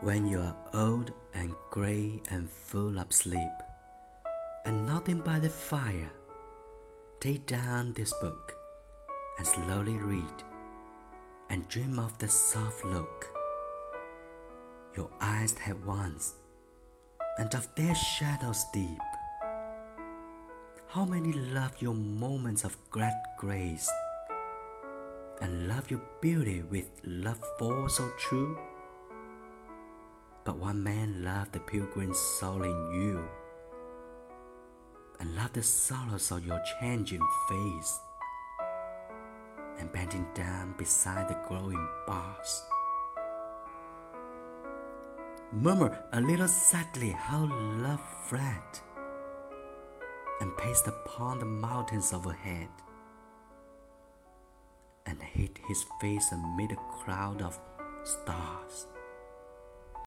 When you are old and gray and full of sleep, and nothing by the fire, take down this book and slowly read, and dream of the soft look your eyes had once, and of their shadows deep. How many love your moments of glad grace, and love your beauty with love for so true? But one man loved the pilgrim soul in you, and loved the sorrows of your changing face, and bending down beside the glowing bars, murmur a little sadly how love fled, and paced upon the mountains overhead, and hid his face amid a crowd of stars.